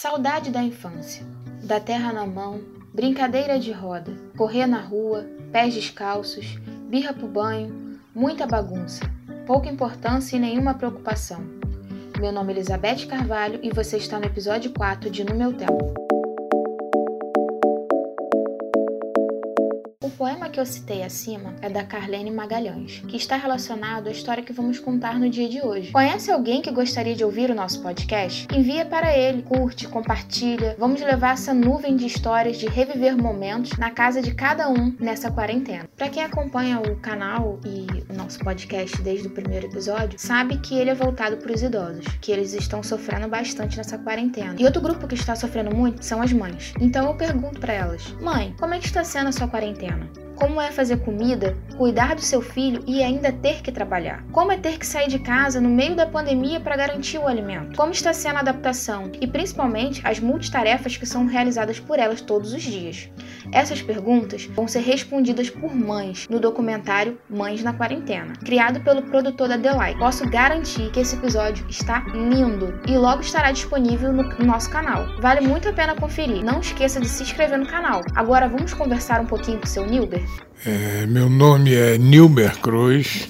Saudade da infância, da terra na mão, brincadeira de roda, correr na rua, pés descalços, birra pro banho, muita bagunça, pouca importância e nenhuma preocupação. Meu nome é Elizabeth Carvalho e você está no episódio 4 de No Meu Tempo. Poema que eu citei acima é da Carlene Magalhães, que está relacionado à história que vamos contar no dia de hoje. Conhece alguém que gostaria de ouvir o nosso podcast? Envia para ele, curte, compartilha. Vamos levar essa nuvem de histórias de reviver momentos na casa de cada um nessa quarentena. Para quem acompanha o canal e o nosso podcast desde o primeiro episódio, sabe que ele é voltado para os idosos, que eles estão sofrendo bastante nessa quarentena. E outro grupo que está sofrendo muito são as mães. Então eu pergunto para elas: "Mãe, como é que está sendo a sua quarentena?" time. Como é fazer comida, cuidar do seu filho e ainda ter que trabalhar? Como é ter que sair de casa no meio da pandemia para garantir o alimento? Como está sendo a adaptação e principalmente as multitarefas que são realizadas por elas todos os dias? Essas perguntas vão ser respondidas por mães no documentário Mães na Quarentena, criado pelo produtor da The Light. Posso garantir que esse episódio está lindo e logo estará disponível no nosso canal. Vale muito a pena conferir. Não esqueça de se inscrever no canal. Agora vamos conversar um pouquinho com o seu Nilber? É, meu nome é Nilmer Cruz.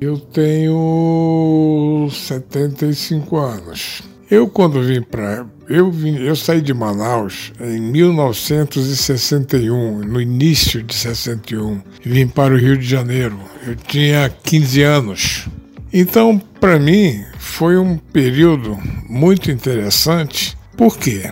Eu tenho 75 anos. Eu quando vim para eu vim, eu saí de Manaus em 1961, no início de 61, e vim para o Rio de Janeiro. Eu tinha 15 anos. Então, para mim, foi um período muito interessante. Por quê?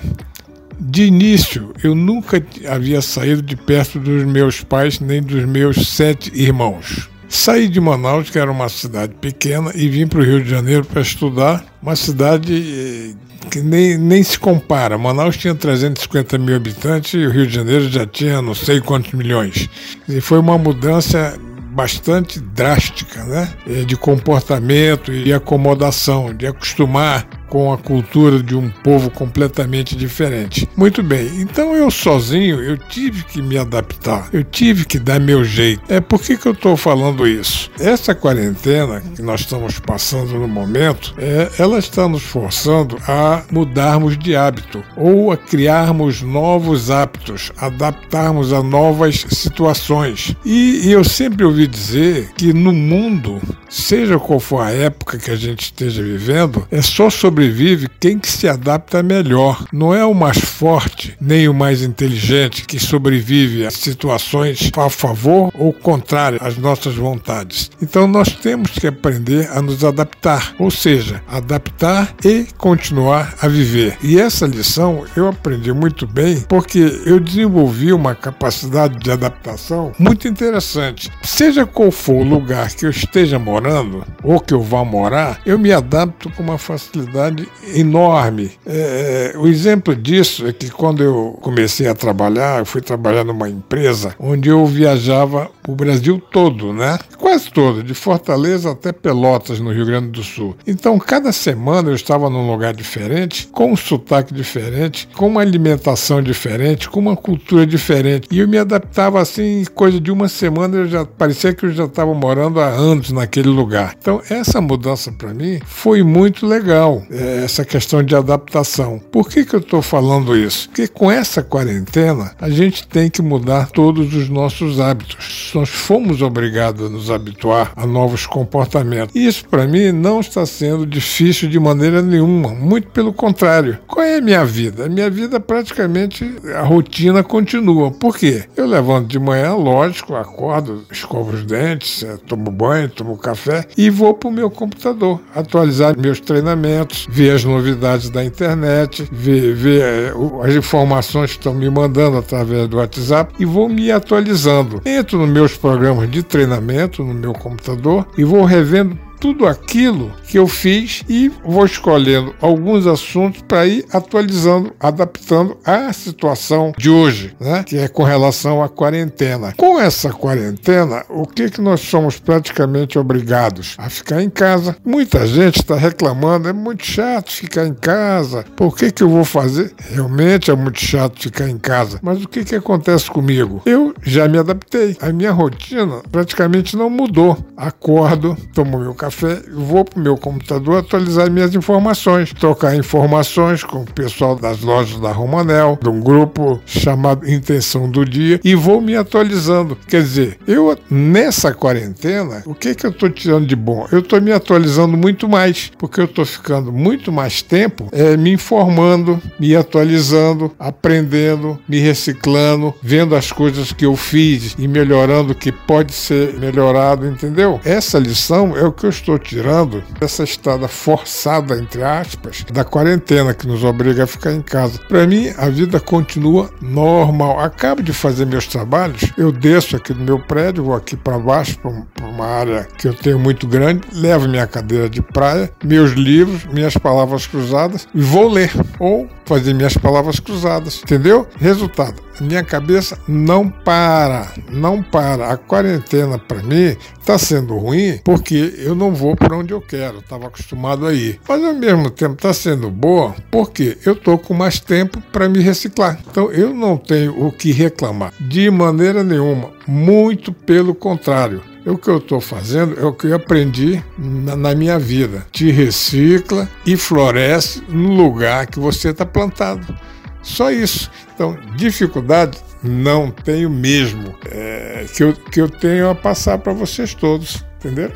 De início, eu nunca havia saído de perto dos meus pais nem dos meus sete irmãos. Saí de Manaus, que era uma cidade pequena, e vim para o Rio de Janeiro para estudar. Uma cidade eh, que nem, nem se compara. Manaus tinha 350 mil habitantes e o Rio de Janeiro já tinha não sei quantos milhões. E foi uma mudança bastante drástica, né? Eh, de comportamento e acomodação, de acostumar com a cultura de um povo completamente diferente. Muito bem, então eu sozinho eu tive que me adaptar, eu tive que dar meu jeito. É por que, que eu estou falando isso? Essa quarentena que nós estamos passando no momento, é, ela está nos forçando a mudarmos de hábito ou a criarmos novos hábitos, adaptarmos a novas situações. E, e eu sempre ouvi dizer que no mundo, seja qual for a época que a gente esteja vivendo, é só sobre sobrevive quem que se adapta melhor. Não é o mais forte nem o mais inteligente que sobrevive a situações a favor ou contrário às nossas vontades. Então nós temos que aprender a nos adaptar, ou seja, adaptar e continuar a viver. E essa lição eu aprendi muito bem porque eu desenvolvi uma capacidade de adaptação muito interessante. Seja qual for o lugar que eu esteja morando ou que eu vá morar, eu me adapto com uma facilidade enorme. É, é, o exemplo disso é que quando eu comecei a trabalhar, eu fui trabalhar numa empresa onde eu viajava o Brasil todo, né? Quase todo, de Fortaleza até Pelotas, no Rio Grande do Sul. Então, cada semana eu estava num lugar diferente, com um sotaque diferente, com uma alimentação diferente, com uma cultura diferente. E eu me adaptava assim, coisa de uma semana, eu já parecia que eu já estava morando há anos naquele lugar. Então, essa mudança para mim foi muito legal. É, essa questão de adaptação. Por que, que eu estou falando isso? Porque com essa quarentena a gente tem que mudar todos os nossos hábitos. Nós fomos obrigados a nos habituar a novos comportamentos. Isso para mim não está sendo difícil de maneira nenhuma, muito pelo contrário. Qual é a minha vida? A minha vida praticamente a rotina continua. Por quê? Eu levanto de manhã, lógico, acordo, escovo os dentes, é, tomo banho, tomo café e vou para o meu computador atualizar meus treinamentos, ver as novidades da internet, ver, ver eh, as informações que estão me mandando através do WhatsApp e vou me atualizando. Entro nos meus programas de treinamento no meu computador e vou revendo tudo aquilo que eu fiz e vou escolhendo alguns assuntos para ir atualizando, adaptando à situação de hoje, né? que é com relação à quarentena. Com essa quarentena, o que, que nós somos praticamente obrigados? A ficar em casa. Muita gente está reclamando, é muito chato ficar em casa, por que, que eu vou fazer? Realmente é muito chato ficar em casa, mas o que, que acontece comigo? Eu já me adaptei, a minha rotina praticamente não mudou. Acordo, tomo meu café café, vou para o meu computador atualizar minhas informações, trocar informações com o pessoal das lojas da Romanel, de um grupo chamado Intenção do Dia, e vou me atualizando. Quer dizer, eu nessa quarentena, o que, que eu estou tirando de bom? Eu estou me atualizando muito mais, porque eu estou ficando muito mais tempo é, me informando, me atualizando, aprendendo, me reciclando, vendo as coisas que eu fiz e melhorando o que pode ser melhorado, entendeu? Essa lição é o que eu estou tirando dessa estada forçada, entre aspas, da quarentena que nos obriga a ficar em casa. Para mim, a vida continua normal. Acabo de fazer meus trabalhos, eu desço aqui do meu prédio, vou aqui para baixo, para uma área que eu tenho muito grande, levo minha cadeira de praia, meus livros, minhas palavras cruzadas e vou ler ou fazer minhas palavras cruzadas, entendeu? Resultado, minha cabeça não para, não para. A quarentena para mim está sendo ruim porque eu não vou para onde eu quero, estava acostumado a ir. Mas ao mesmo tempo está sendo boa porque eu estou com mais tempo para me reciclar. Então eu não tenho o que reclamar de maneira nenhuma, muito pelo contrário. O que eu estou fazendo é o que eu aprendi na, na, minha vida. Te recicla e floresce no lugar que você está plantado. Só isso. Então, dificuldade não tenho mesmo. É, que, eu, que eu tenho a passar para vocês todos. Entenderam?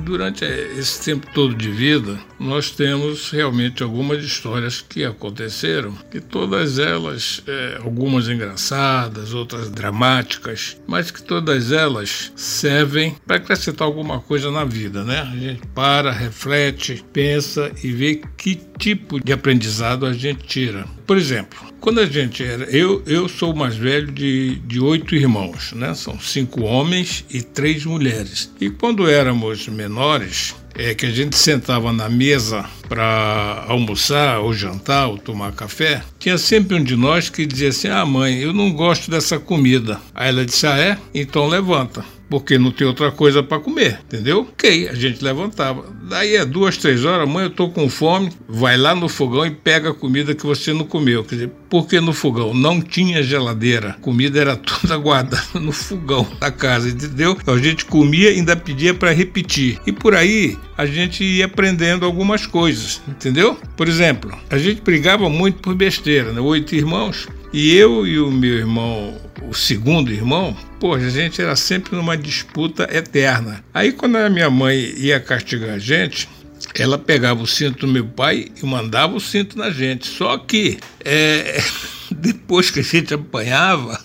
durante esse tempo todo de vida, nós temos realmente algumas histórias que aconteceram, que todas elas, é, algumas engraçadas, outras dramáticas, mas que todas elas servem para acrescentar alguma coisa na vida, né? A gente para, reflete, pensa e vê que tipo de aprendizado a gente tira. Por exemplo, quando a gente era. Eu, eu sou o mais velho de, de oito irmãos, né? São cinco homens e três mulheres. E quando éramos menores, é que a gente sentava na mesa para almoçar ou jantar ou tomar café, tinha sempre um de nós que dizia assim: Ah, mãe, eu não gosto dessa comida. Aí ela disse: Ah, é? Então levanta porque não tem outra coisa para comer, entendeu? Ok, a gente levantava. Daí é duas, três horas, mãe, eu tô com fome, vai lá no fogão e pega a comida que você não comeu. Quer dizer, por que no fogão? Não tinha geladeira, a comida era toda guardada no fogão da casa, entendeu? A gente comia e ainda pedia para repetir. E por aí a gente ia aprendendo algumas coisas, entendeu? Por exemplo, a gente brigava muito por besteira, né? Oito irmãos, e eu e o meu irmão, o segundo irmão, pô, a gente era sempre numa disputa eterna. Aí quando a minha mãe ia castigar a gente, ela pegava o cinto do meu pai e mandava o cinto na gente. Só que é, depois que a gente apanhava,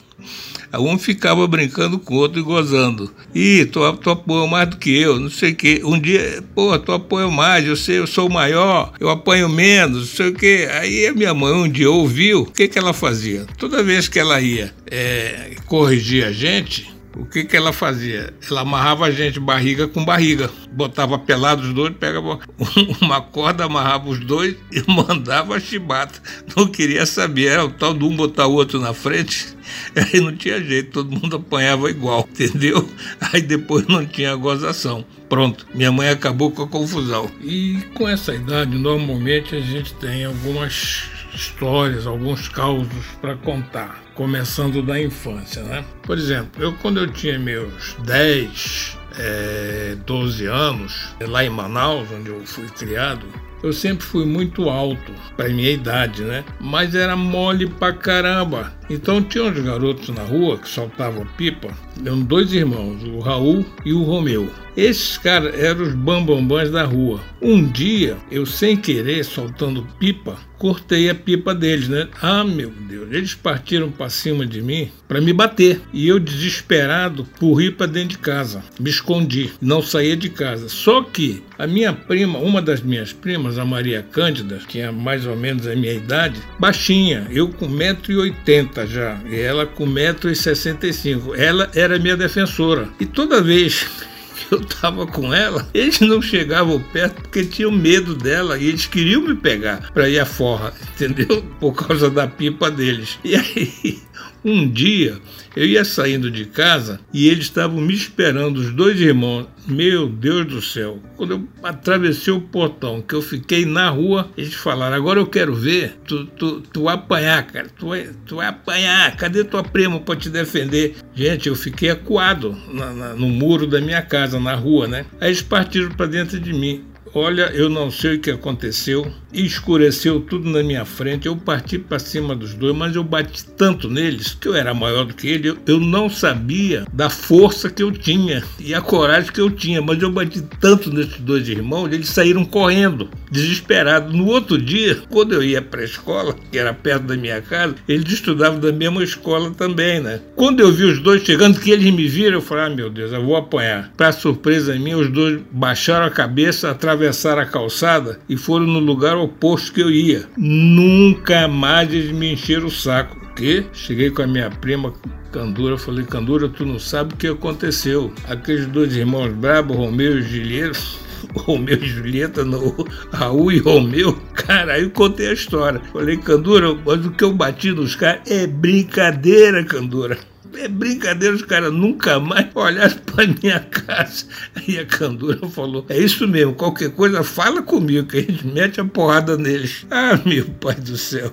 um ficava brincando com o outro e gozando. Ih, tu, tu mais do que eu, não sei o quê. Um dia, pô, tu apoia mais, eu sei, eu sou maior, eu apanho menos, não sei o quê. Aí a minha mãe um dia ouviu, o que, que ela fazia? Toda vez que ela ia é, corrigir a gente, o que, que ela fazia? Ela amarrava a gente barriga com barriga. Botava pelados os dois, pegava uma corda, amarrava os dois e mandava a chibata. Não queria saber, era o tal de um botar o outro na frente. Aí não tinha jeito, todo mundo apanhava igual, entendeu? Aí depois não tinha gozação. Pronto, minha mãe acabou com a confusão. E com essa idade, normalmente a gente tem algumas histórias, alguns causos para contar, começando da infância, né? Por exemplo, eu quando eu tinha meus 10, é, 12 anos, lá em Manaus, onde eu fui criado, eu sempre fui muito alto para minha idade, né? Mas era mole pra caramba. Então tinha uns garotos na rua que soltavam pipa, eram dois irmãos, o Raul e o Romeu. Esses caras eram os bambambãs da rua. Um dia, eu sem querer, soltando pipa, cortei a pipa deles, né? Ah, meu Deus, eles partiram para cima de mim para me bater. E eu, desesperado, corri para dentro de casa. Me escondi, não saía de casa. Só que a minha prima, uma das minhas primas, a Maria Cândida, que tinha mais ou menos a minha idade, baixinha, eu com 1,80m já, e ela com 1,65m. Ela era minha defensora. E toda vez que eu tava com ela, eles não chegavam perto porque tinham medo dela e eles queriam me pegar para ir à forra, entendeu? Por causa da pipa deles. E aí, um dia, eu ia saindo de casa e eles estavam me esperando, os dois irmãos, Meu Deus do céu, quando eu atravessei o portão, que eu fiquei na rua, eles falaram: agora eu quero ver tu, tu, tu apanhar, cara, tu, tu vai apanhar, cadê tua prima para te defender? Gente, eu fiquei acuado na, na, no muro da minha casa, na rua, né? Aí eles partiram para dentro de mim. Olha, eu não sei o que aconteceu, escureceu tudo na minha frente. Eu parti para cima dos dois, mas eu bati tanto neles que eu era maior do que ele. Eu, não sabia da força que eu tinha e a coragem que eu tinha, mas eu bati tanto nesses dois irmãos, eles saíram correndo, desesperados. No outro dia, quando eu ia para a escola, que era perto da minha casa, eles estudavam da mesma escola também, né? Quando eu vi os dois chegando, que eles me viram, eu falei: ah, meu Deus, eu vou apanhar. Para surpresa minha, os dois baixaram a cabeça, atravessaram atravessaram a calçada e foram no lugar oposto que eu ia. Nunca mais eles me encheram o saco. Que? Cheguei com a minha prima Candura, falei, Candura, tu não sabe o que aconteceu. Aqueles dois irmãos brabos, Romeu e Julieta, Romeu e Julieta, no Raul e Romeu, cara, aí eu contei a história. Falei, Candura, mas o que eu bati nos caras é brincadeira, Candura. É brincadeira, os caras nunca mais olharam para minha casa. Aí a Candura falou: É isso mesmo, qualquer coisa fala comigo, que a gente mete a porrada neles. Ah, meu pai do céu,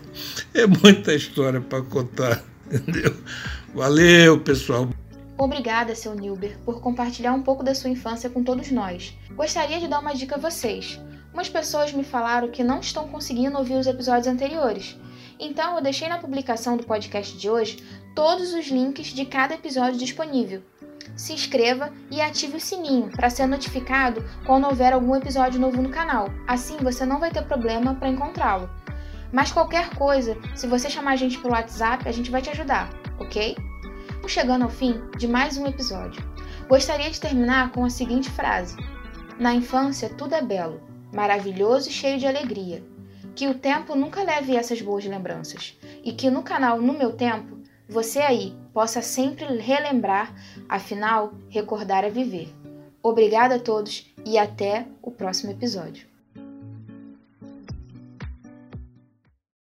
é muita história para contar, entendeu? Valeu, pessoal. Obrigada, seu Nilber, por compartilhar um pouco da sua infância com todos nós. Gostaria de dar uma dica a vocês. Umas pessoas me falaram que não estão conseguindo ouvir os episódios anteriores. Então eu deixei na publicação do podcast de hoje todos os links de cada episódio disponível. Se inscreva e ative o sininho para ser notificado quando houver algum episódio novo no canal. Assim você não vai ter problema para encontrá-lo. Mas qualquer coisa, se você chamar a gente pelo WhatsApp, a gente vai te ajudar, ok? Estamos chegando ao fim de mais um episódio. Gostaria de terminar com a seguinte frase: Na infância tudo é belo, maravilhoso e cheio de alegria. Que o tempo nunca leve essas boas lembranças e que no canal No Meu Tempo você aí possa sempre relembrar, afinal, recordar é viver. Obrigada a todos e até o próximo episódio.